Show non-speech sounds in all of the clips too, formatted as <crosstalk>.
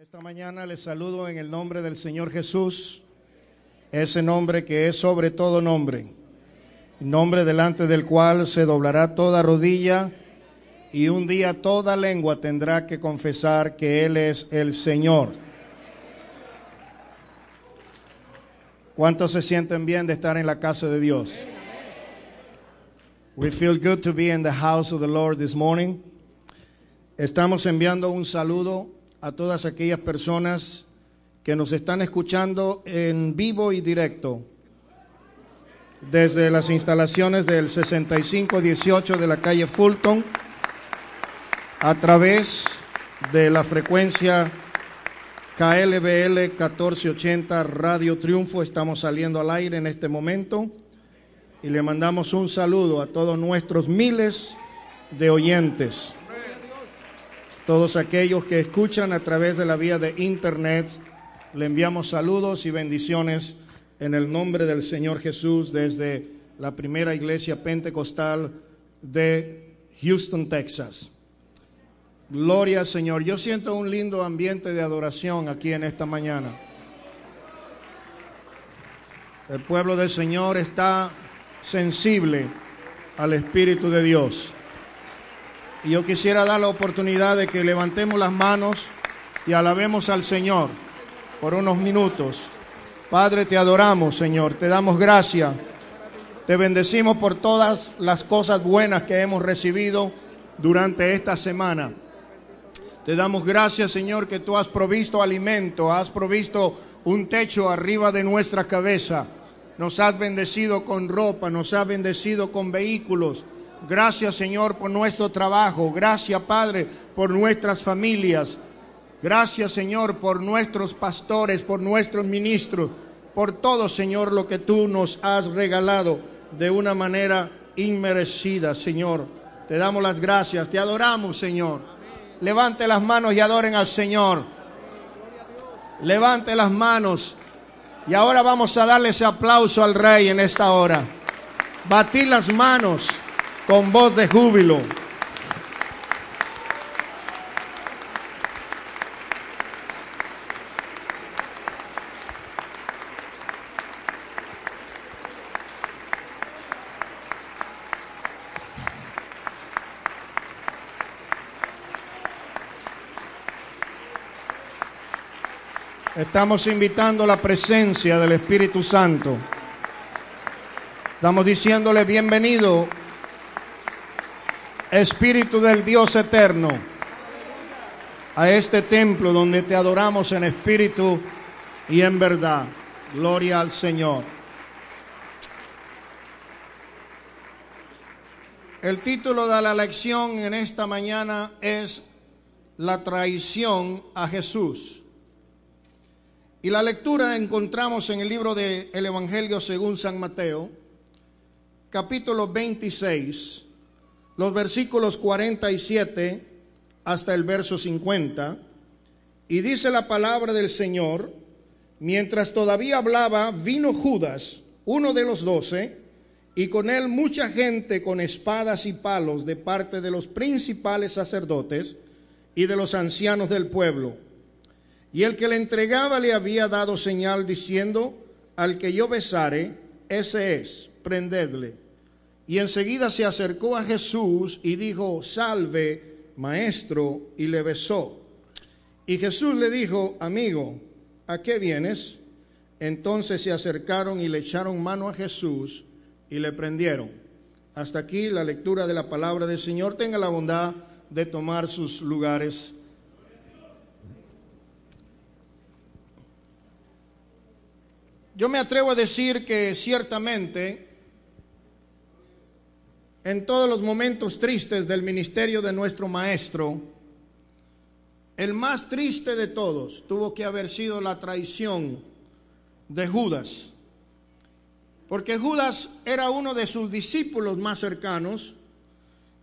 Esta mañana les saludo en el nombre del Señor Jesús, ese nombre que es sobre todo nombre, nombre delante del cual se doblará toda rodilla y un día toda lengua tendrá que confesar que Él es el Señor. ¿Cuántos se sienten bien de estar en la casa de Dios? We feel good to be in the house of the Lord this morning. Estamos enviando un saludo a todas aquellas personas que nos están escuchando en vivo y directo desde las instalaciones del 6518 de la calle Fulton a través de la frecuencia KLBL 1480 Radio Triunfo. Estamos saliendo al aire en este momento y le mandamos un saludo a todos nuestros miles de oyentes, todos aquellos que escuchan a través de la vía de internet. Le enviamos saludos y bendiciones en el nombre del Señor Jesús desde la primera iglesia pentecostal de Houston, Texas. Gloria al Señor. Yo siento un lindo ambiente de adoración aquí en esta mañana. El pueblo del Señor está sensible al Espíritu de Dios. Y yo quisiera dar la oportunidad de que levantemos las manos y alabemos al Señor por unos minutos. Padre, te adoramos, Señor, te damos gracias. Te bendecimos por todas las cosas buenas que hemos recibido durante esta semana. Te damos gracias, Señor, que tú has provisto alimento, has provisto un techo arriba de nuestra cabeza. Nos has bendecido con ropa, nos has bendecido con vehículos. Gracias, Señor, por nuestro trabajo. Gracias, Padre, por nuestras familias. Gracias, Señor, por nuestros pastores, por nuestros ministros, por todo, Señor, lo que tú nos has regalado de una manera inmerecida, Señor. Te damos las gracias, te adoramos, Señor. Levante las manos y adoren al Señor. Levante las manos. Y ahora vamos a darle ese aplauso al Rey en esta hora. Batir las manos con voz de júbilo. Estamos invitando la presencia del Espíritu Santo. Estamos diciéndole bienvenido, Espíritu del Dios eterno, a este templo donde te adoramos en espíritu y en verdad. Gloria al Señor. El título de la lección en esta mañana es La traición a Jesús. Y la lectura encontramos en el libro del el Evangelio según San Mateo, capítulo 26, los versículos 47 hasta el verso 50. Y dice la palabra del Señor, mientras todavía hablaba, vino Judas, uno de los doce, y con él mucha gente con espadas y palos de parte de los principales sacerdotes y de los ancianos del pueblo y el que le entregaba le había dado señal diciendo, al que yo besare, ese es, prendedle. Y enseguida se acercó a Jesús y dijo, salve, maestro, y le besó. Y Jesús le dijo, amigo, ¿a qué vienes? Entonces se acercaron y le echaron mano a Jesús y le prendieron. Hasta aquí la lectura de la palabra del Señor. Tenga la bondad de tomar sus lugares. Yo me atrevo a decir que ciertamente en todos los momentos tristes del ministerio de nuestro Maestro, el más triste de todos tuvo que haber sido la traición de Judas. Porque Judas era uno de sus discípulos más cercanos,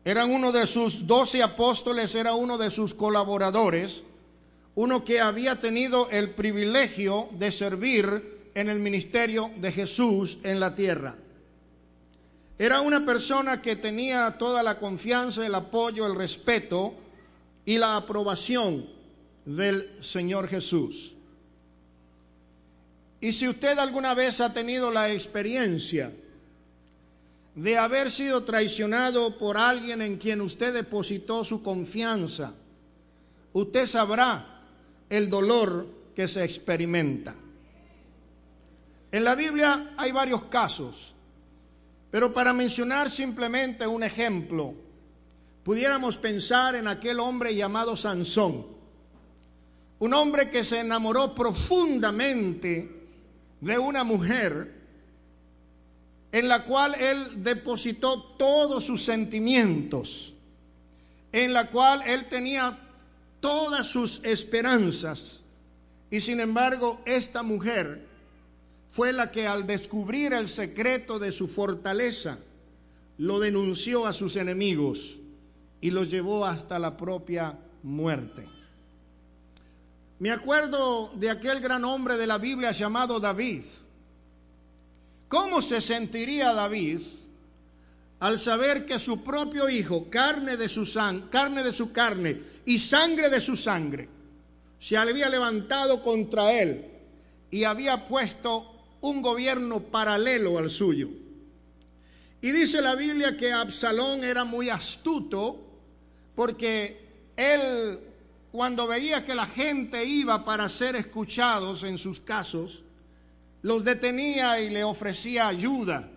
era uno de sus doce apóstoles, era uno de sus colaboradores, uno que había tenido el privilegio de servir en el ministerio de Jesús en la tierra. Era una persona que tenía toda la confianza, el apoyo, el respeto y la aprobación del Señor Jesús. Y si usted alguna vez ha tenido la experiencia de haber sido traicionado por alguien en quien usted depositó su confianza, usted sabrá el dolor que se experimenta. En la Biblia hay varios casos, pero para mencionar simplemente un ejemplo, pudiéramos pensar en aquel hombre llamado Sansón, un hombre que se enamoró profundamente de una mujer en la cual él depositó todos sus sentimientos, en la cual él tenía todas sus esperanzas. Y sin embargo, esta mujer fue la que al descubrir el secreto de su fortaleza, lo denunció a sus enemigos y lo llevó hasta la propia muerte. Me acuerdo de aquel gran hombre de la Biblia llamado David. ¿Cómo se sentiría David al saber que su propio hijo, carne de su carne de su carne y sangre de su sangre, se había levantado contra él y había puesto un gobierno paralelo al suyo? Y dice la Biblia que Absalón era muy astuto porque él cuando veía que la gente iba para ser escuchados en sus casos, los detenía y le ofrecía ayuda,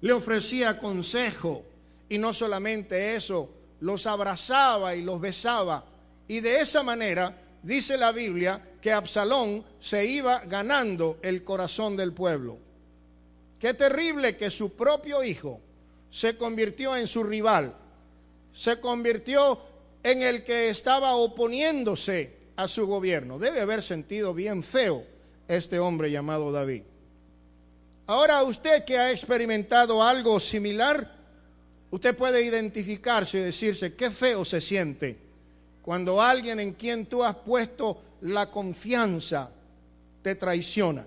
le ofrecía consejo, y no solamente eso, los abrazaba y los besaba. Y de esa manera, dice la Biblia, que Absalón se iba ganando el corazón del pueblo. Qué terrible que su propio hijo se convirtió en su rival, se convirtió en el que estaba oponiéndose a su gobierno. Debe haber sentido bien feo este hombre llamado David. Ahora usted que ha experimentado algo similar, usted puede identificarse y decirse, qué feo se siente cuando alguien en quien tú has puesto la confianza te traiciona.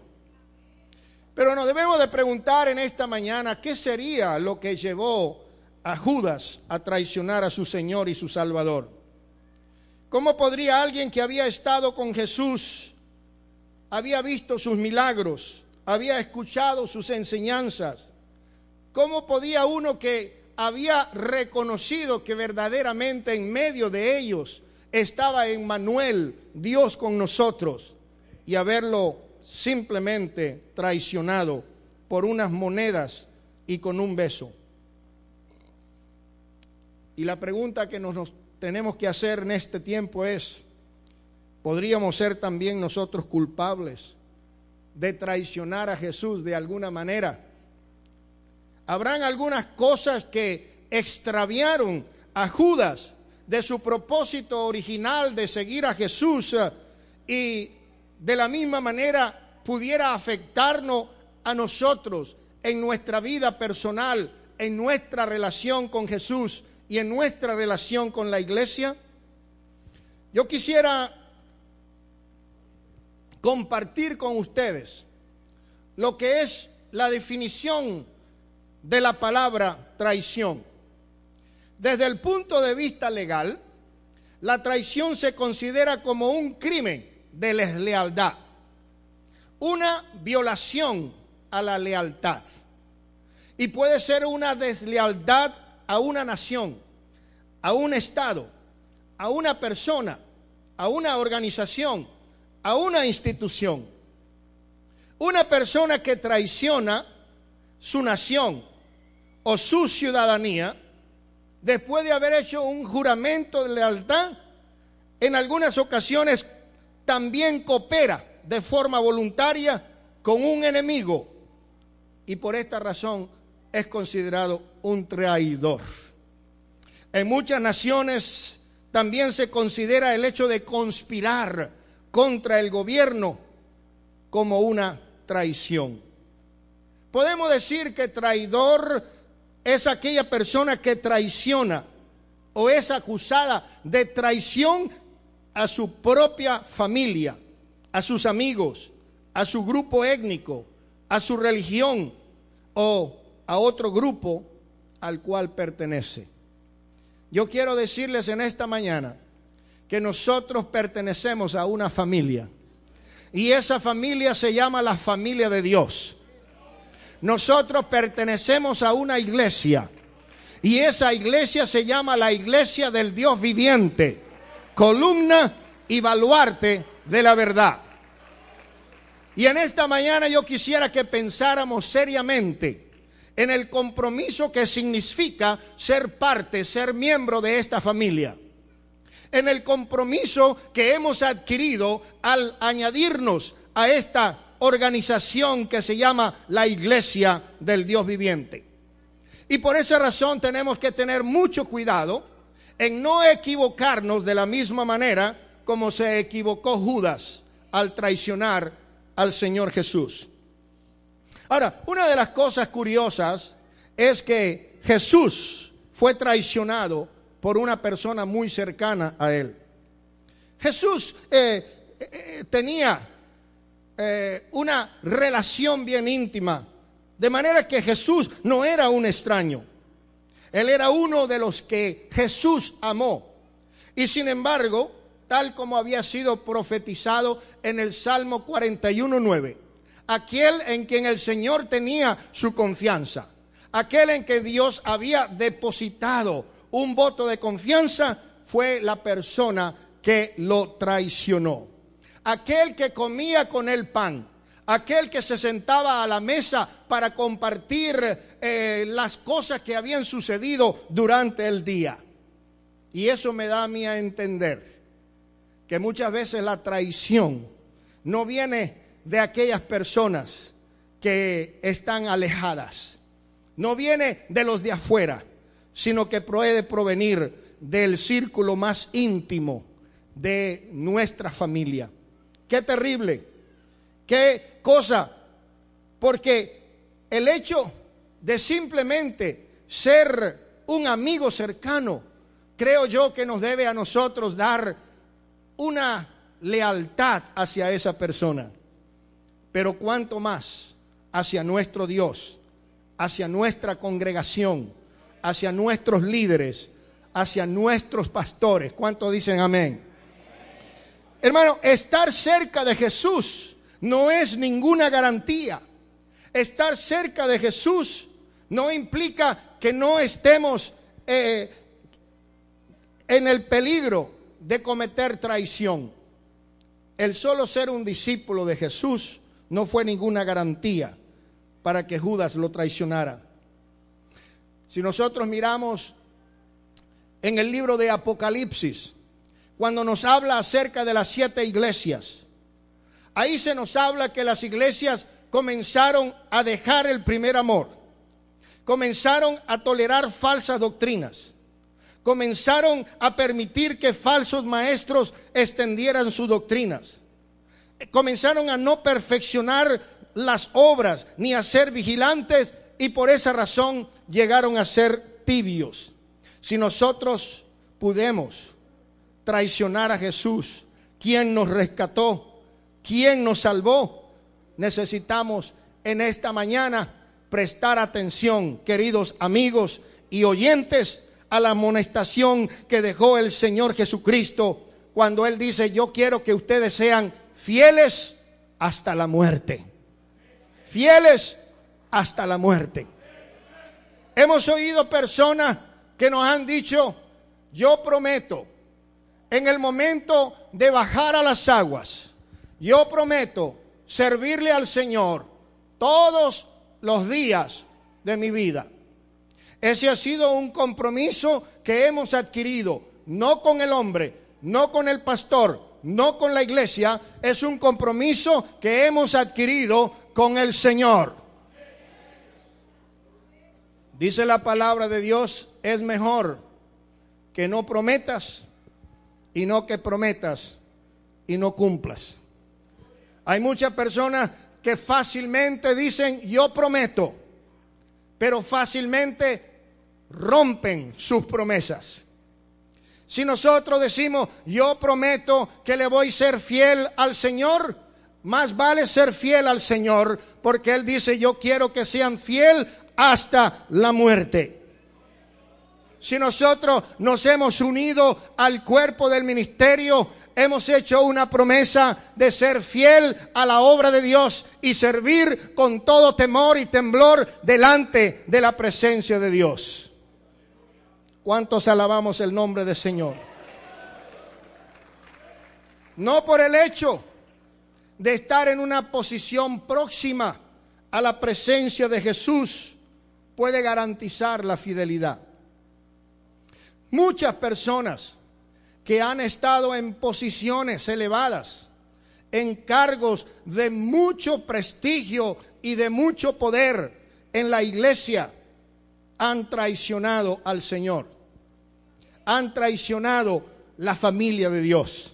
Pero nos debemos de preguntar en esta mañana qué sería lo que llevó a Judas a traicionar a su Señor y su Salvador. ¿Cómo podría alguien que había estado con Jesús, había visto sus milagros, había escuchado sus enseñanzas, cómo podía uno que había reconocido que verdaderamente en medio de ellos estaba Emmanuel, Dios con nosotros, y haberlo simplemente traicionado por unas monedas y con un beso? Y la pregunta que nos, tenemos que hacer en este tiempo es, ¿podríamos ser también nosotros culpables de traicionar a Jesús de alguna manera? ¿Habrán algunas cosas que extraviaron a Judas de su propósito original de seguir a Jesús eh, y de la misma manera pudiera afectarnos a nosotros en nuestra vida personal, en nuestra relación con Jesús y en nuestra relación con la iglesia, yo quisiera compartir con ustedes lo que es la definición de la palabra traición. Desde el punto de vista legal, la traición se considera como un crimen de deslealtad, una violación a la lealtad. Y puede ser una deslealtad a una nación, a un Estado, a una persona, a una organización, a una institución. Una persona que traiciona su nación o su ciudadanía, después de haber hecho un juramento de lealtad, en algunas ocasiones también coopera de forma voluntaria con un enemigo y por esta razón es considerado un traidor. En muchas naciones también se considera el hecho de conspirar contra el gobierno como una traición. Podemos decir que traidor es aquella persona que traiciona o es acusada de traición a su propia familia, a sus amigos, a su grupo étnico, a su religión o a otro grupo al cual pertenece. Yo quiero decirles en esta mañana que nosotros pertenecemos a una familia. Y esa familia se llama la familia de Dios. Nosotros pertenecemos a una iglesia. Y esa iglesia se llama la iglesia del Dios viviente, columna y baluarte de la verdad. Y en esta mañana yo quisiera que pensáramos seriamente en el compromiso que significa ser parte, ser miembro de esta familia. En el compromiso que hemos adquirido al añadirnos a esta organización que se llama la Iglesia del Dios viviente. Y por esa razón tenemos que tener mucho cuidado en no equivocarnos de la misma manera como se equivocó Judas al traicionar al Señor Jesús. Ahora, una de las cosas curiosas es que Jesús fue traicionado por una persona muy cercana a él. Jesús eh, eh, tenía eh, una relación bien íntima, de manera que Jesús no era un extraño. Él era uno de los que Jesús amó. Y sin embargo, tal como había sido profetizado en el Salmo 41.9. Aquel en quien el Señor tenía su confianza, aquel en que Dios había depositado un voto de confianza, fue la persona que lo traicionó. Aquel que comía con el pan, aquel que se sentaba a la mesa para compartir eh, las cosas que habían sucedido durante el día. Y eso me da a mí a entender que muchas veces la traición no viene de aquellas personas que están alejadas, no viene de los de afuera, sino que puede provenir del círculo más íntimo de nuestra familia. Qué terrible, qué cosa, porque el hecho de simplemente ser un amigo cercano, creo yo que nos debe a nosotros dar una lealtad hacia esa persona, pero cuanto más hacia nuestro Dios, hacia nuestra congregación, hacia nuestros líderes, hacia nuestros pastores. ¿Cuánto dicen amén? Hermano, estar cerca de Jesús no es ninguna garantía. Estar cerca de Jesús no implica que no estemos eh, en el peligro de cometer traición. El solo ser un discípulo de Jesús no fue ninguna garantía para que Judas lo traicionara. Si nosotros miramos en el libro de Apocalipsis, cuando nos habla acerca de las siete iglesias, ahí se nos habla que las iglesias comenzaron a dejar el primer amor, comenzaron a tolerar falsas doctrinas comenzaron a permitir que falsos maestros extendieran sus doctrinas. Comenzaron a no perfeccionar las obras ni a ser vigilantes y por esa razón llegaron a ser tibios. Si nosotros pudemos traicionar a Jesús, quien nos rescató, quien nos salvó, necesitamos en esta mañana prestar atención, queridos amigos y oyentes, a la amonestación que dejó el Señor Jesucristo cuando Él dice, yo quiero que ustedes sean fieles hasta la muerte. Fieles hasta la muerte. Hemos oído personas que nos han dicho, yo prometo, en el momento de bajar a las aguas, yo prometo servirle al Señor todos los días de mi vida. Ese ha sido un compromiso que hemos adquirido, no con el hombre, no con el pastor, no con la iglesia, es un compromiso que hemos adquirido con el Señor. Dice la palabra de Dios, es mejor que no prometas y no que prometas y no cumplas. Hay muchas personas que fácilmente dicen, yo prometo, pero fácilmente rompen sus promesas. Si nosotros decimos, yo prometo que le voy a ser fiel al Señor, más vale ser fiel al Señor, porque Él dice, yo quiero que sean fiel hasta la muerte. Si nosotros nos hemos unido al cuerpo del ministerio, hemos hecho una promesa de ser fiel a la obra de Dios y servir con todo temor y temblor delante de la presencia de Dios. ¿Cuántos alabamos el nombre del Señor? No por el hecho de estar en una posición próxima a la presencia de Jesús puede garantizar la fidelidad. Muchas personas que han estado en posiciones elevadas, en cargos de mucho prestigio y de mucho poder en la iglesia, han traicionado al Señor han traicionado la familia de Dios.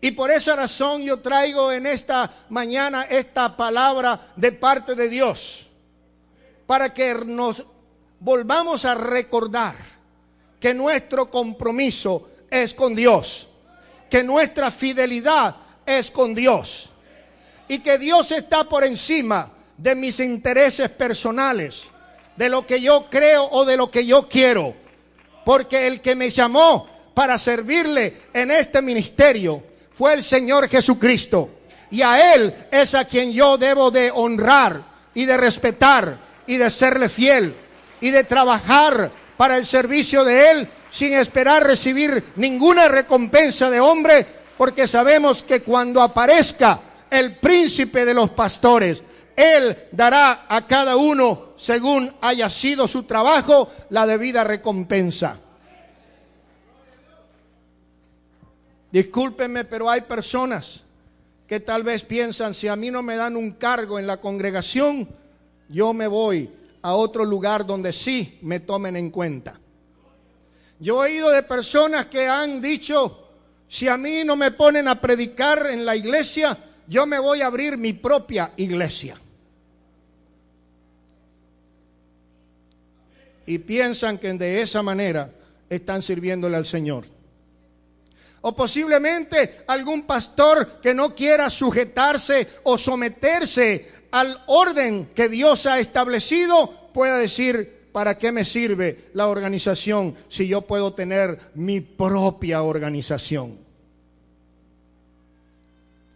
Y por esa razón yo traigo en esta mañana esta palabra de parte de Dios, para que nos volvamos a recordar que nuestro compromiso es con Dios, que nuestra fidelidad es con Dios y que Dios está por encima de mis intereses personales, de lo que yo creo o de lo que yo quiero porque el que me llamó para servirle en este ministerio fue el Señor Jesucristo. Y a Él es a quien yo debo de honrar y de respetar y de serle fiel y de trabajar para el servicio de Él sin esperar recibir ninguna recompensa de hombre, porque sabemos que cuando aparezca el príncipe de los pastores, Él dará a cada uno según haya sido su trabajo, la debida recompensa. Discúlpenme, pero hay personas que tal vez piensan, si a mí no me dan un cargo en la congregación, yo me voy a otro lugar donde sí me tomen en cuenta. Yo he oído de personas que han dicho, si a mí no me ponen a predicar en la iglesia, yo me voy a abrir mi propia iglesia. y piensan que de esa manera están sirviéndole al Señor. O posiblemente algún pastor que no quiera sujetarse o someterse al orden que Dios ha establecido pueda decir, ¿para qué me sirve la organización si yo puedo tener mi propia organización?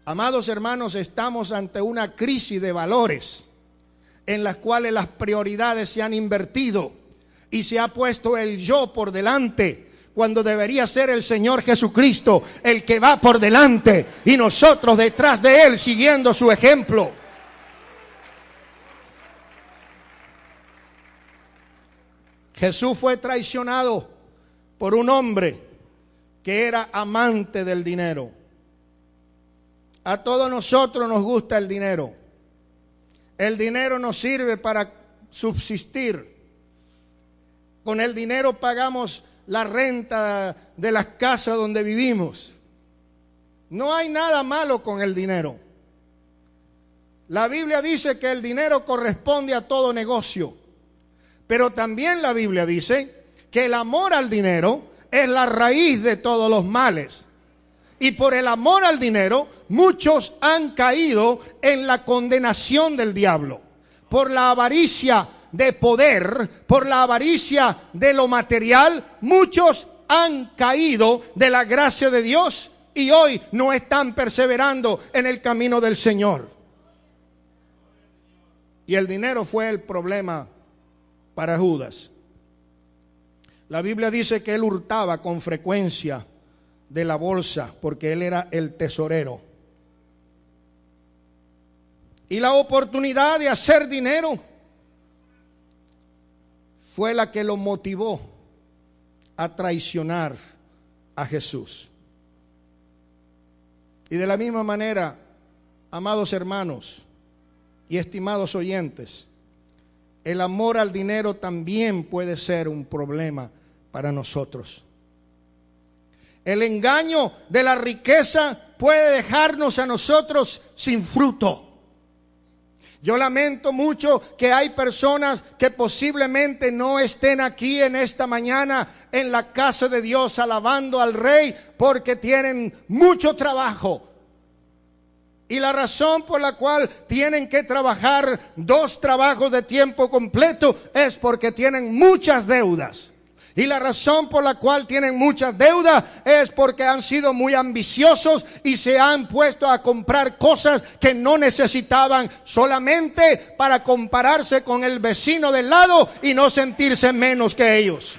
Amados hermanos, estamos ante una crisis de valores en las cuales las prioridades se han invertido y se ha puesto el yo por delante cuando debería ser el Señor Jesucristo el que va por delante y nosotros detrás de Él siguiendo su ejemplo. Jesús fue traicionado por un hombre que era amante del dinero. A todos nosotros nos gusta el dinero. El dinero nos sirve para subsistir. Con el dinero pagamos la renta de las casas donde vivimos. No hay nada malo con el dinero. La Biblia dice que el dinero corresponde a todo negocio. Pero también la Biblia dice que el amor al dinero es la raíz de todos los males. Y por el amor al dinero, muchos han caído en la condenación del diablo. Por la avaricia de poder, por la avaricia de lo material, muchos han caído de la gracia de Dios y hoy no están perseverando en el camino del Señor. Y el dinero fue el problema para Judas. La Biblia dice que él hurtaba con frecuencia de la bolsa porque él era el tesorero. Y la oportunidad de hacer dinero fue la que lo motivó a traicionar a Jesús. Y de la misma manera, amados hermanos y estimados oyentes, el amor al dinero también puede ser un problema para nosotros. El engaño de la riqueza puede dejarnos a nosotros sin fruto. Yo lamento mucho que hay personas que posiblemente no estén aquí en esta mañana en la casa de Dios alabando al Rey porque tienen mucho trabajo. Y la razón por la cual tienen que trabajar dos trabajos de tiempo completo es porque tienen muchas deudas. Y la razón por la cual tienen muchas deudas es porque han sido muy ambiciosos y se han puesto a comprar cosas que no necesitaban solamente para compararse con el vecino del lado y no sentirse menos que ellos.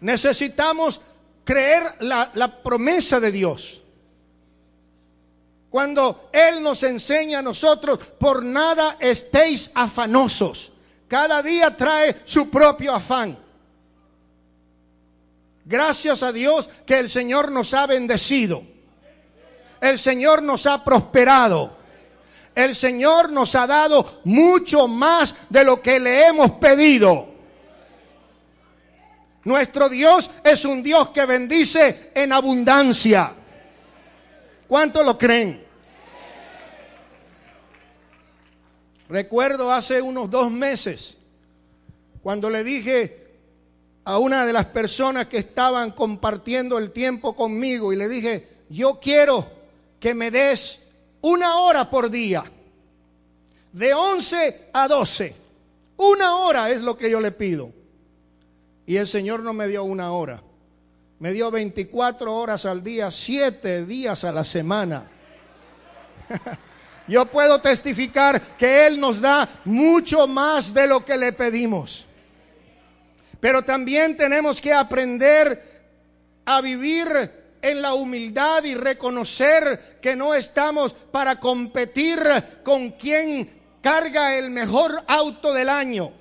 Necesitamos creer la, la promesa de Dios. Cuando Él nos enseña a nosotros, por nada estéis afanosos. Cada día trae su propio afán. Gracias a Dios que el Señor nos ha bendecido. El Señor nos ha prosperado. El Señor nos ha dado mucho más de lo que le hemos pedido. Nuestro Dios es un Dios que bendice en abundancia. ¿Cuánto lo creen? Recuerdo hace unos dos meses, cuando le dije a una de las personas que estaban compartiendo el tiempo conmigo y le dije, yo quiero que me des una hora por día, de 11 a 12. Una hora es lo que yo le pido. Y el Señor no me dio una hora. Me dio 24 horas al día, 7 días a la semana. <laughs> Yo puedo testificar que Él nos da mucho más de lo que le pedimos. Pero también tenemos que aprender a vivir en la humildad y reconocer que no estamos para competir con quien carga el mejor auto del año.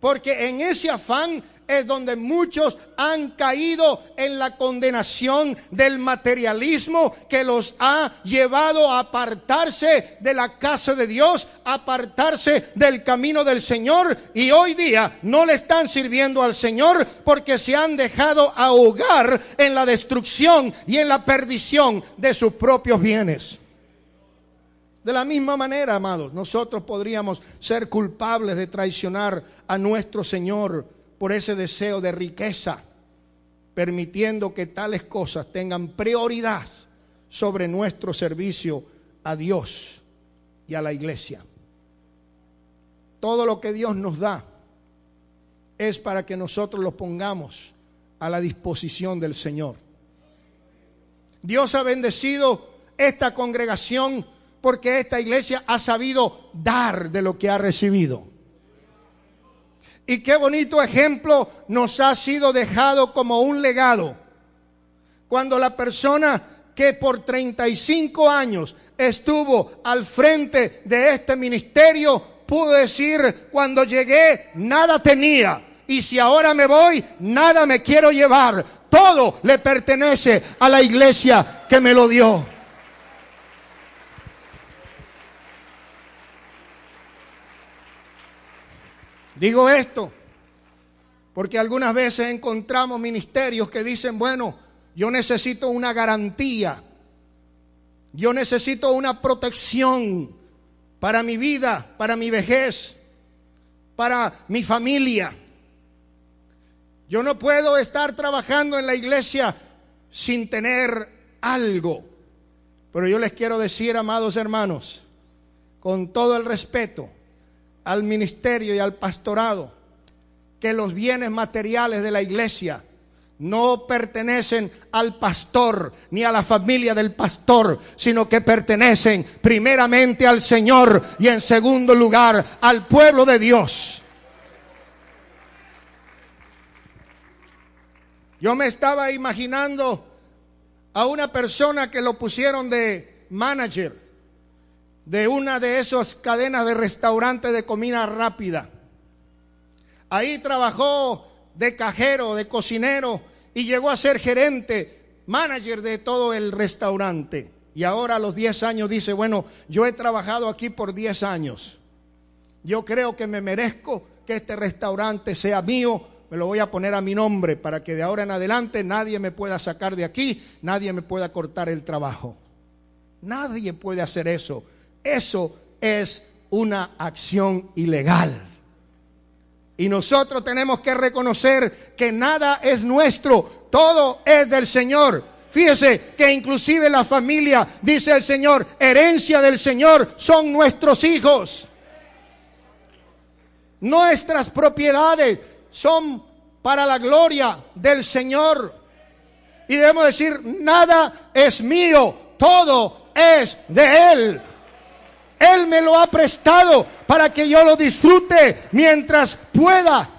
Porque en ese afán es donde muchos han caído en la condenación del materialismo que los ha llevado a apartarse de la casa de Dios, apartarse del camino del Señor y hoy día no le están sirviendo al Señor porque se han dejado ahogar en la destrucción y en la perdición de sus propios bienes. De la misma manera, amados, nosotros podríamos ser culpables de traicionar a nuestro Señor por ese deseo de riqueza, permitiendo que tales cosas tengan prioridad sobre nuestro servicio a Dios y a la iglesia. Todo lo que Dios nos da es para que nosotros lo pongamos a la disposición del Señor. Dios ha bendecido esta congregación porque esta iglesia ha sabido dar de lo que ha recibido. Y qué bonito ejemplo nos ha sido dejado como un legado. Cuando la persona que por 35 años estuvo al frente de este ministerio pudo decir, cuando llegué nada tenía. Y si ahora me voy, nada me quiero llevar. Todo le pertenece a la iglesia que me lo dio. Digo esto porque algunas veces encontramos ministerios que dicen, bueno, yo necesito una garantía, yo necesito una protección para mi vida, para mi vejez, para mi familia. Yo no puedo estar trabajando en la iglesia sin tener algo. Pero yo les quiero decir, amados hermanos, con todo el respeto, al ministerio y al pastorado que los bienes materiales de la iglesia no pertenecen al pastor ni a la familia del pastor, sino que pertenecen primeramente al Señor y en segundo lugar al pueblo de Dios. Yo me estaba imaginando a una persona que lo pusieron de manager de una de esas cadenas de restaurantes de comida rápida. Ahí trabajó de cajero, de cocinero y llegó a ser gerente, manager de todo el restaurante. Y ahora a los 10 años dice, bueno, yo he trabajado aquí por 10 años. Yo creo que me merezco que este restaurante sea mío. Me lo voy a poner a mi nombre para que de ahora en adelante nadie me pueda sacar de aquí, nadie me pueda cortar el trabajo. Nadie puede hacer eso eso es una acción ilegal. Y nosotros tenemos que reconocer que nada es nuestro, todo es del Señor. Fíjese que inclusive la familia, dice el Señor, herencia del Señor son nuestros hijos. Nuestras propiedades son para la gloria del Señor. Y debemos decir, nada es mío, todo es de Él. Él me lo ha prestado para que yo lo disfrute mientras pueda.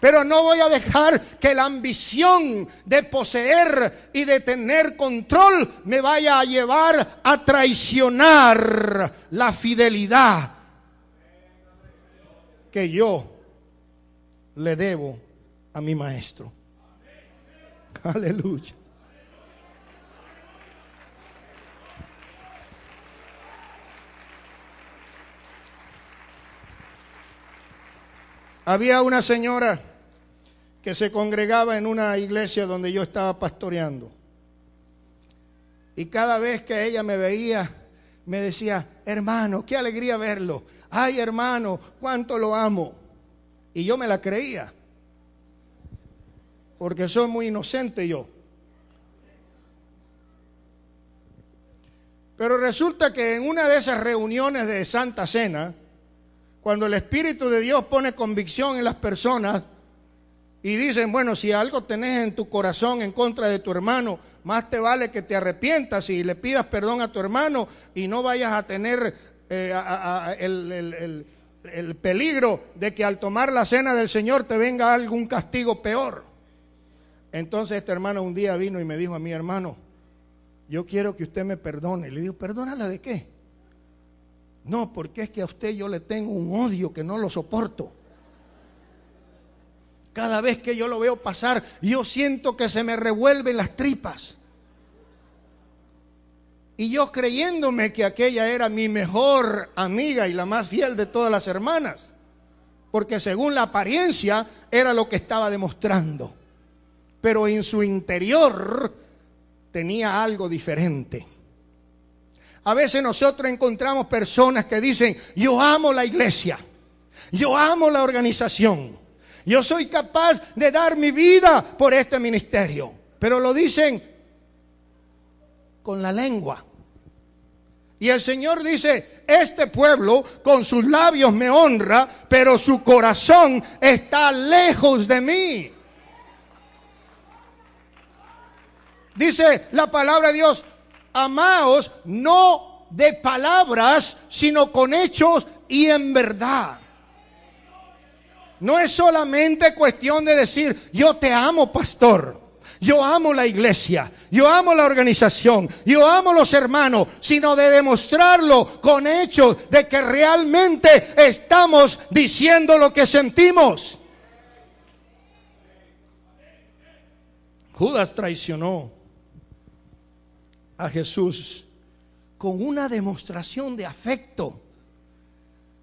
Pero no voy a dejar que la ambición de poseer y de tener control me vaya a llevar a traicionar la fidelidad que yo le debo a mi maestro. Aleluya. Había una señora que se congregaba en una iglesia donde yo estaba pastoreando. Y cada vez que ella me veía, me decía, hermano, qué alegría verlo. Ay, hermano, cuánto lo amo. Y yo me la creía. Porque soy muy inocente yo. Pero resulta que en una de esas reuniones de Santa Cena, cuando el Espíritu de Dios pone convicción en las personas y dicen, bueno, si algo tenés en tu corazón en contra de tu hermano, más te vale que te arrepientas y le pidas perdón a tu hermano y no vayas a tener eh, el, el peligro de que al tomar la cena del Señor te venga algún castigo peor. Entonces este hermano un día vino y me dijo a mi hermano, yo quiero que usted me perdone. Le digo, ¿perdónala de qué? No, porque es que a usted yo le tengo un odio que no lo soporto. Cada vez que yo lo veo pasar, yo siento que se me revuelven las tripas. Y yo creyéndome que aquella era mi mejor amiga y la más fiel de todas las hermanas. Porque según la apariencia era lo que estaba demostrando. Pero en su interior tenía algo diferente. A veces nosotros encontramos personas que dicen, yo amo la iglesia, yo amo la organización, yo soy capaz de dar mi vida por este ministerio, pero lo dicen con la lengua. Y el Señor dice, este pueblo con sus labios me honra, pero su corazón está lejos de mí. Dice la palabra de Dios, amaos no de palabras, sino con hechos y en verdad. No es solamente cuestión de decir, yo te amo, pastor. Yo amo la iglesia, yo amo la organización, yo amo los hermanos, sino de demostrarlo con hechos de que realmente estamos diciendo lo que sentimos. Judas traicionó a Jesús con una demostración de afecto,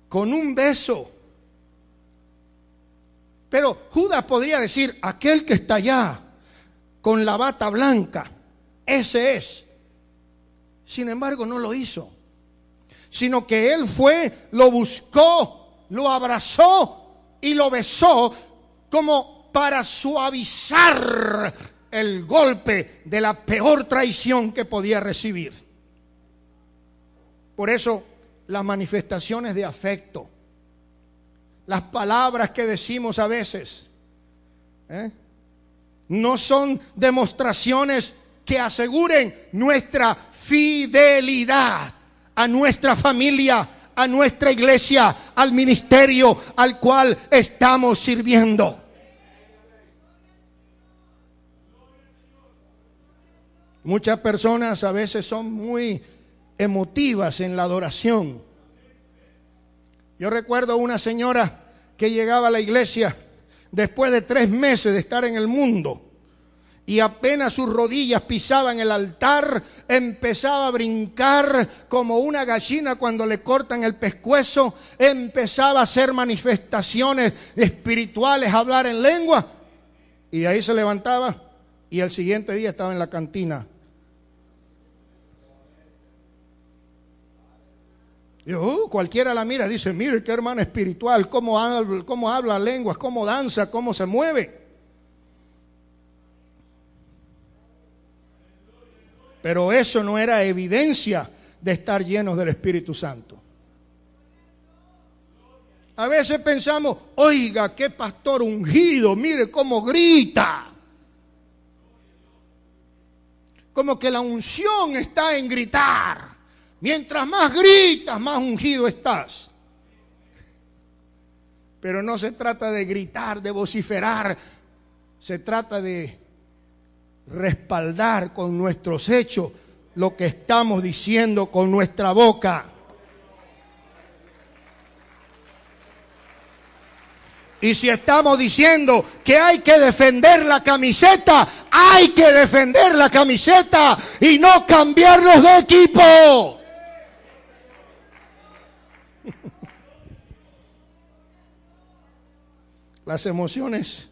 con un beso. Pero Judas podría decir, aquel que está allá con la bata blanca, ese es. Sin embargo, no lo hizo, sino que él fue, lo buscó, lo abrazó y lo besó como para suavizar el golpe de la peor traición que podía recibir. Por eso las manifestaciones de afecto, las palabras que decimos a veces, ¿eh? no son demostraciones que aseguren nuestra fidelidad a nuestra familia, a nuestra iglesia, al ministerio al cual estamos sirviendo. Muchas personas a veces son muy emotivas en la adoración. Yo recuerdo una señora que llegaba a la iglesia después de tres meses de estar en el mundo y apenas sus rodillas pisaban el altar, empezaba a brincar como una gallina cuando le cortan el pescuezo, empezaba a hacer manifestaciones espirituales, a hablar en lengua, y de ahí se levantaba y el siguiente día estaba en la cantina Uh, cualquiera la mira, dice, mire qué hermana espiritual, cómo habla, cómo habla lenguas, cómo danza, cómo se mueve. Pero eso no era evidencia de estar llenos del Espíritu Santo. A veces pensamos, oiga, qué pastor ungido, mire cómo grita. Como que la unción está en gritar. Mientras más gritas, más ungido estás. Pero no se trata de gritar, de vociferar. Se trata de respaldar con nuestros hechos lo que estamos diciendo con nuestra boca. Y si estamos diciendo que hay que defender la camiseta, hay que defender la camiseta y no cambiarnos de equipo. Las emociones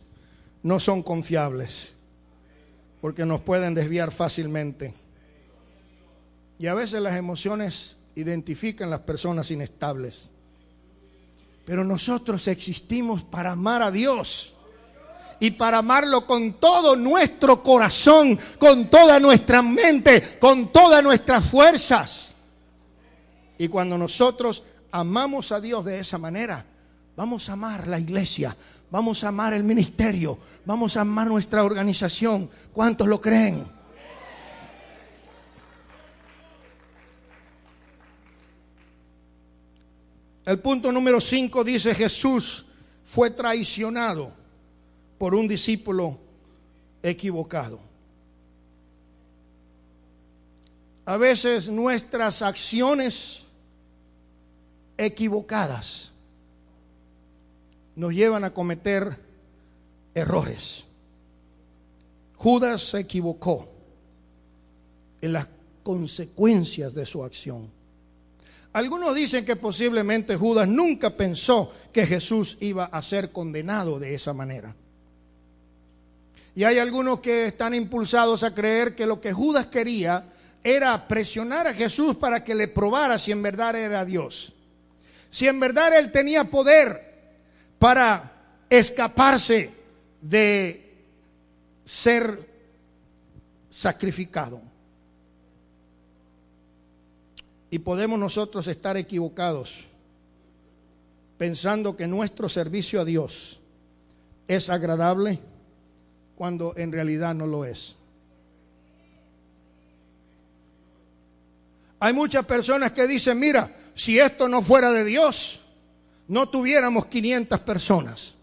no son confiables porque nos pueden desviar fácilmente. Y a veces las emociones identifican las personas inestables. Pero nosotros existimos para amar a Dios y para amarlo con todo nuestro corazón, con toda nuestra mente, con todas nuestras fuerzas. Y cuando nosotros amamos a Dios de esa manera, vamos a amar la iglesia, vamos a amar el ministerio, vamos a amar nuestra organización. ¿Cuántos lo creen? El punto número 5 dice Jesús fue traicionado por un discípulo equivocado. A veces nuestras acciones equivocadas nos llevan a cometer errores. Judas se equivocó en las consecuencias de su acción. Algunos dicen que posiblemente Judas nunca pensó que Jesús iba a ser condenado de esa manera. Y hay algunos que están impulsados a creer que lo que Judas quería era presionar a Jesús para que le probara si en verdad era Dios. Si en verdad él tenía poder para escaparse de ser sacrificado. Y podemos nosotros estar equivocados pensando que nuestro servicio a Dios es agradable cuando en realidad no lo es. Hay muchas personas que dicen, mira, si esto no fuera de Dios, no tuviéramos 500 personas.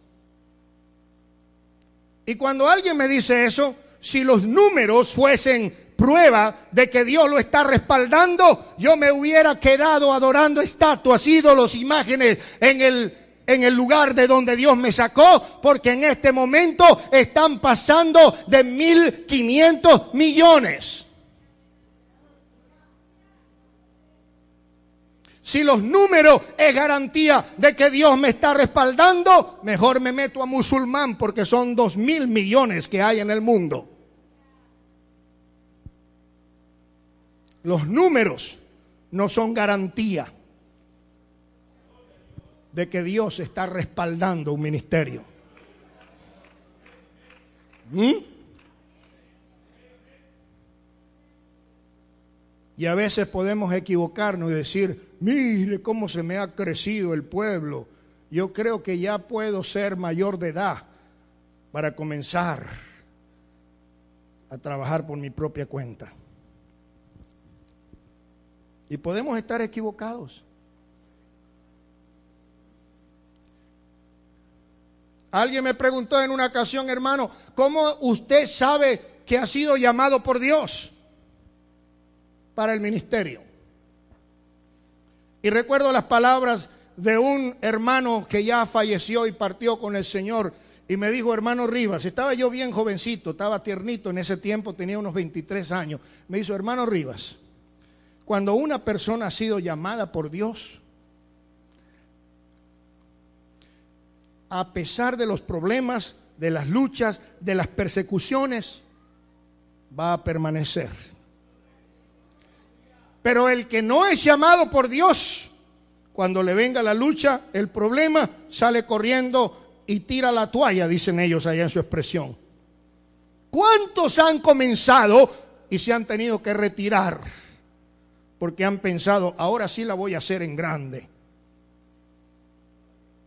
Y cuando alguien me dice eso, si los números fuesen prueba de que Dios lo está respaldando, yo me hubiera quedado adorando estatuas, ídolos, imágenes en el en el lugar de donde Dios me sacó, porque en este momento están pasando de 1.500 millones. Si los números es garantía de que Dios me está respaldando, mejor me meto a musulmán porque son dos mil millones que hay en el mundo. Los números no son garantía de que Dios está respaldando un ministerio. ¿Mm? Y a veces podemos equivocarnos y decir, mire cómo se me ha crecido el pueblo. Yo creo que ya puedo ser mayor de edad para comenzar a trabajar por mi propia cuenta. Y podemos estar equivocados. Alguien me preguntó en una ocasión, hermano, ¿cómo usted sabe que ha sido llamado por Dios para el ministerio? Y recuerdo las palabras de un hermano que ya falleció y partió con el Señor. Y me dijo, hermano Rivas, estaba yo bien jovencito, estaba tiernito en ese tiempo, tenía unos 23 años. Me dijo, hermano Rivas, cuando una persona ha sido llamada por Dios, a pesar de los problemas, de las luchas, de las persecuciones, va a permanecer. Pero el que no es llamado por Dios, cuando le venga la lucha, el problema, sale corriendo y tira la toalla, dicen ellos allá en su expresión. ¿Cuántos han comenzado y se han tenido que retirar porque han pensado, ahora sí la voy a hacer en grande.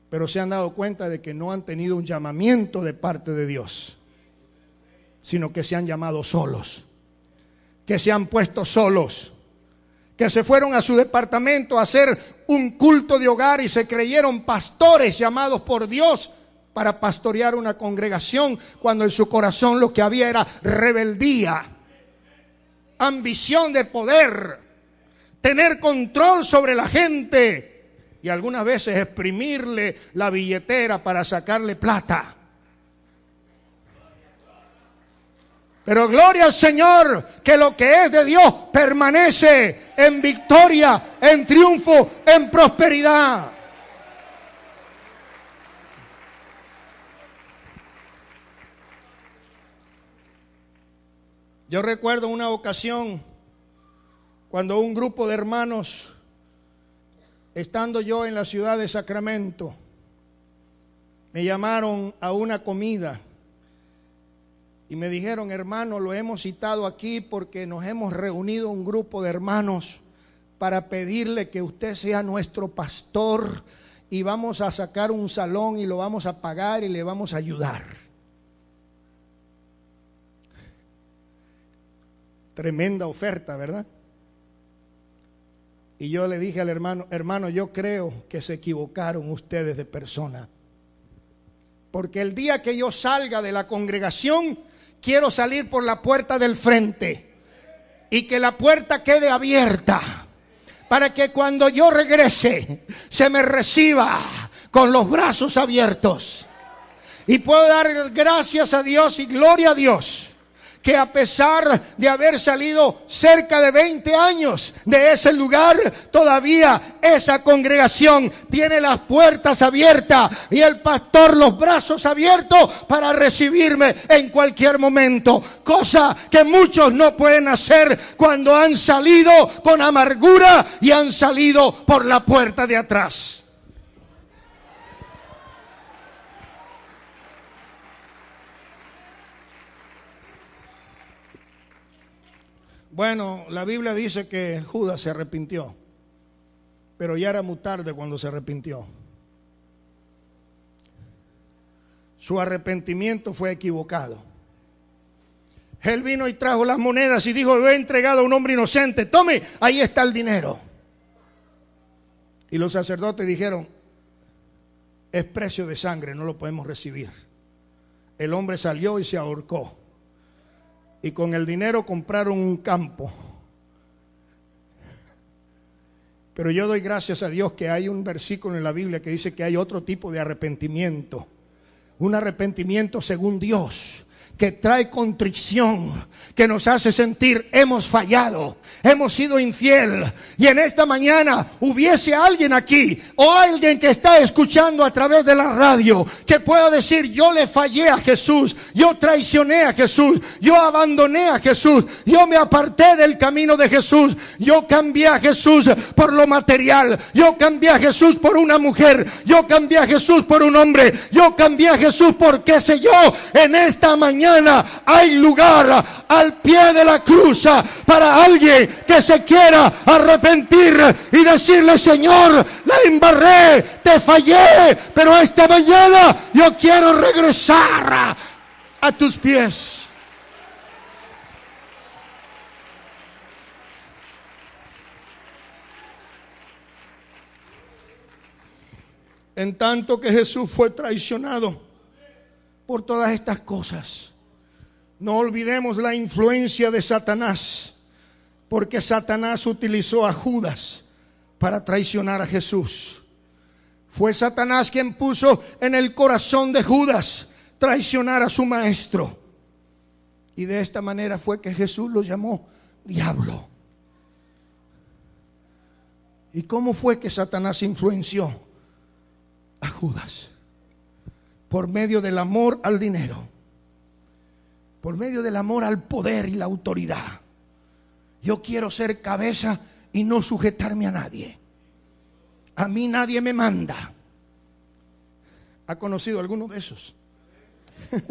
Pero se han dado cuenta de que no han tenido un llamamiento de parte de Dios, sino que se han llamado solos, que se han puesto solos, que se fueron a su departamento a hacer un culto de hogar y se creyeron pastores llamados por Dios para pastorear una congregación cuando en su corazón lo que había era rebeldía, ambición de poder, tener control sobre la gente y algunas veces exprimirle la billetera para sacarle plata. Pero gloria al Señor que lo que es de Dios permanece en victoria, en triunfo, en prosperidad. Yo recuerdo una ocasión cuando un grupo de hermanos, estando yo en la ciudad de Sacramento, me llamaron a una comida y me dijeron, hermano, lo hemos citado aquí porque nos hemos reunido un grupo de hermanos para pedirle que usted sea nuestro pastor y vamos a sacar un salón y lo vamos a pagar y le vamos a ayudar. Tremenda oferta, ¿verdad? Y yo le dije al hermano, hermano, yo creo que se equivocaron ustedes de persona. Porque el día que yo salga de la congregación, quiero salir por la puerta del frente. Y que la puerta quede abierta. Para que cuando yo regrese, se me reciba con los brazos abiertos. Y puedo dar gracias a Dios y gloria a Dios que a pesar de haber salido cerca de 20 años de ese lugar, todavía esa congregación tiene las puertas abiertas y el pastor los brazos abiertos para recibirme en cualquier momento. Cosa que muchos no pueden hacer cuando han salido con amargura y han salido por la puerta de atrás. Bueno, la Biblia dice que Judas se arrepintió, pero ya era muy tarde cuando se arrepintió. Su arrepentimiento fue equivocado. Él vino y trajo las monedas y dijo, yo he entregado a un hombre inocente, tome, ahí está el dinero. Y los sacerdotes dijeron, es precio de sangre, no lo podemos recibir. El hombre salió y se ahorcó y con el dinero compraron un campo. Pero yo doy gracias a Dios que hay un versículo en la Biblia que dice que hay otro tipo de arrepentimiento. Un arrepentimiento según Dios que trae contrición, que nos hace sentir hemos fallado, hemos sido infiel. Y en esta mañana hubiese alguien aquí o alguien que está escuchando a través de la radio que pueda decir yo le fallé a Jesús, yo traicioné a Jesús, yo abandoné a Jesús, yo me aparté del camino de Jesús, yo cambié a Jesús por lo material, yo cambié a Jesús por una mujer, yo cambié a Jesús por un hombre, yo cambié a Jesús por qué sé yo en esta mañana hay lugar al pie de la cruz para alguien que se quiera arrepentir y decirle, Señor, la embarré, te fallé, pero esta mañana yo quiero regresar a tus pies. En tanto que Jesús fue traicionado por todas estas cosas. No olvidemos la influencia de Satanás, porque Satanás utilizó a Judas para traicionar a Jesús. Fue Satanás quien puso en el corazón de Judas traicionar a su maestro. Y de esta manera fue que Jesús lo llamó diablo. ¿Y cómo fue que Satanás influenció a Judas? Por medio del amor al dinero por medio del amor al poder y la autoridad. Yo quiero ser cabeza y no sujetarme a nadie. A mí nadie me manda. ¿Ha conocido alguno de esos? <laughs>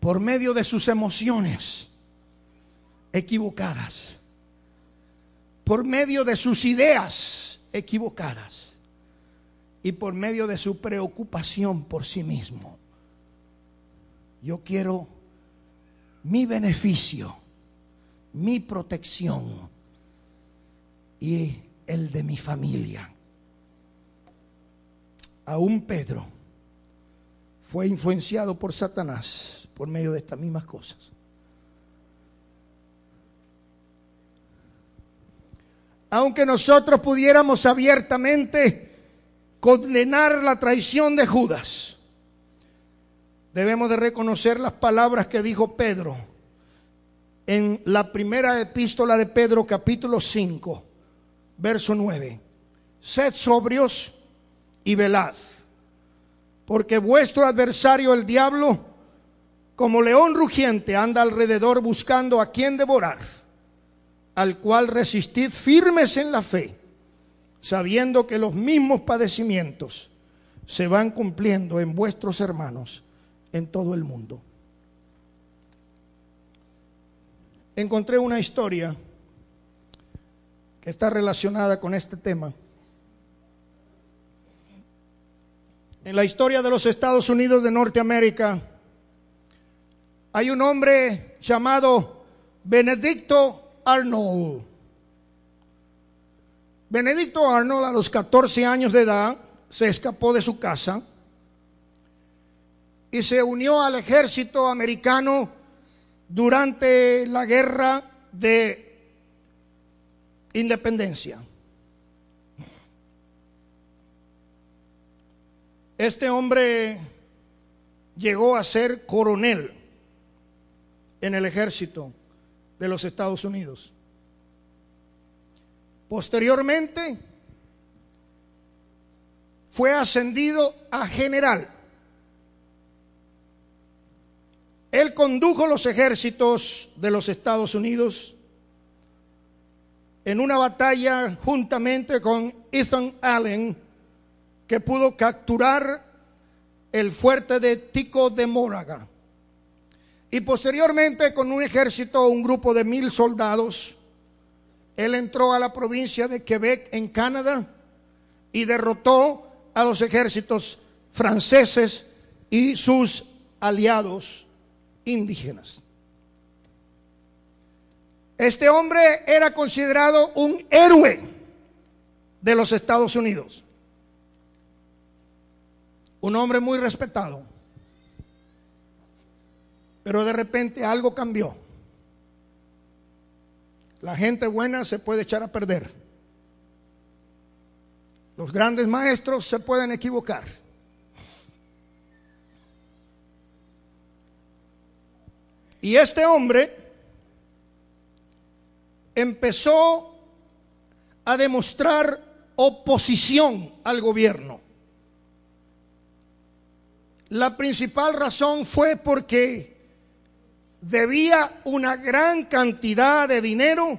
por medio de sus emociones, equivocadas, por medio de sus ideas equivocadas y por medio de su preocupación por sí mismo. Yo quiero mi beneficio, mi protección y el de mi familia. Aún Pedro fue influenciado por Satanás por medio de estas mismas cosas. Aunque nosotros pudiéramos abiertamente condenar la traición de Judas, debemos de reconocer las palabras que dijo Pedro en la primera epístola de Pedro capítulo 5, verso 9. Sed sobrios y velad, porque vuestro adversario el diablo, como león rugiente, anda alrededor buscando a quien devorar, al cual resistid firmes en la fe, sabiendo que los mismos padecimientos se van cumpliendo en vuestros hermanos en todo el mundo. Encontré una historia que está relacionada con este tema. En la historia de los Estados Unidos de Norteamérica hay un hombre llamado Benedicto Arnold. Benedicto Arnold a los 14 años de edad se escapó de su casa y se unió al ejército americano durante la guerra de independencia. Este hombre llegó a ser coronel en el ejército de los Estados Unidos. Posteriormente fue ascendido a general. Él condujo los ejércitos de los Estados Unidos en una batalla juntamente con Ethan Allen que pudo capturar el fuerte de Tico de Móraga. Y posteriormente, con un ejército, un grupo de mil soldados, él entró a la provincia de Quebec en Canadá y derrotó a los ejércitos franceses y sus aliados indígenas. Este hombre era considerado un héroe de los Estados Unidos un hombre muy respetado. Pero de repente algo cambió. La gente buena se puede echar a perder. Los grandes maestros se pueden equivocar. Y este hombre empezó a demostrar oposición al gobierno. La principal razón fue porque debía una gran cantidad de dinero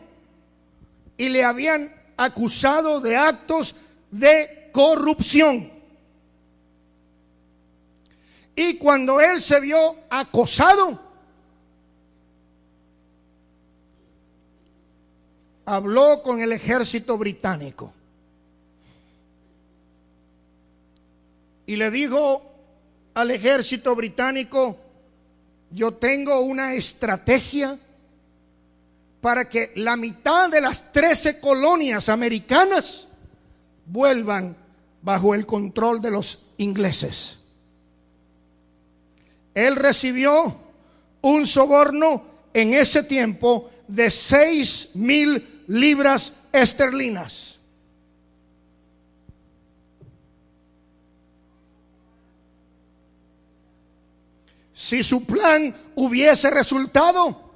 y le habían acusado de actos de corrupción. Y cuando él se vio acosado, habló con el ejército británico y le dijo, al ejército británico, yo tengo una estrategia para que la mitad de las 13 colonias americanas vuelvan bajo el control de los ingleses. Él recibió un soborno en ese tiempo de seis mil libras esterlinas. Si su plan hubiese resultado,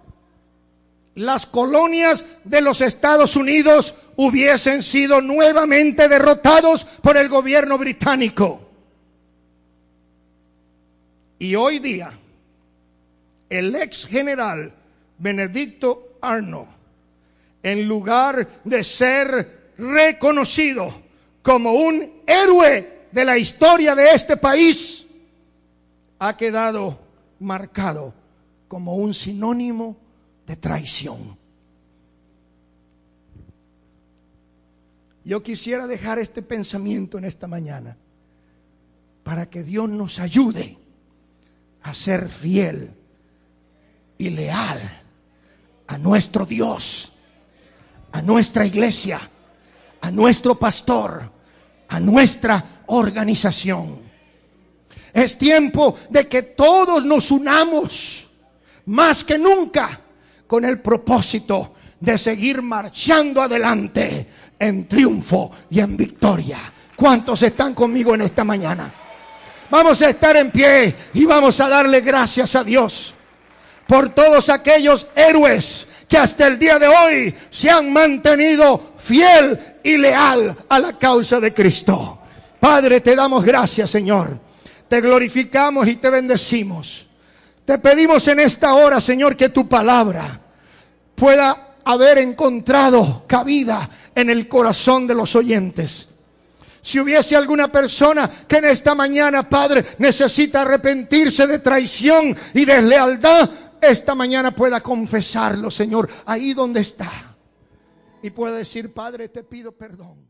las colonias de los Estados Unidos hubiesen sido nuevamente derrotados por el gobierno británico. Y hoy día, el ex general Benedicto Arnold, en lugar de ser reconocido como un héroe de la historia de este país, ha quedado marcado como un sinónimo de traición. Yo quisiera dejar este pensamiento en esta mañana para que Dios nos ayude a ser fiel y leal a nuestro Dios, a nuestra iglesia, a nuestro pastor, a nuestra organización. Es tiempo de que todos nos unamos más que nunca con el propósito de seguir marchando adelante en triunfo y en victoria. ¿Cuántos están conmigo en esta mañana? Vamos a estar en pie y vamos a darle gracias a Dios por todos aquellos héroes que hasta el día de hoy se han mantenido fiel y leal a la causa de Cristo. Padre, te damos gracias, Señor. Te glorificamos y te bendecimos. Te pedimos en esta hora, Señor, que tu palabra pueda haber encontrado cabida en el corazón de los oyentes. Si hubiese alguna persona que en esta mañana, Padre, necesita arrepentirse de traición y deslealtad, esta mañana pueda confesarlo, Señor, ahí donde está. Y pueda decir, Padre, te pido perdón.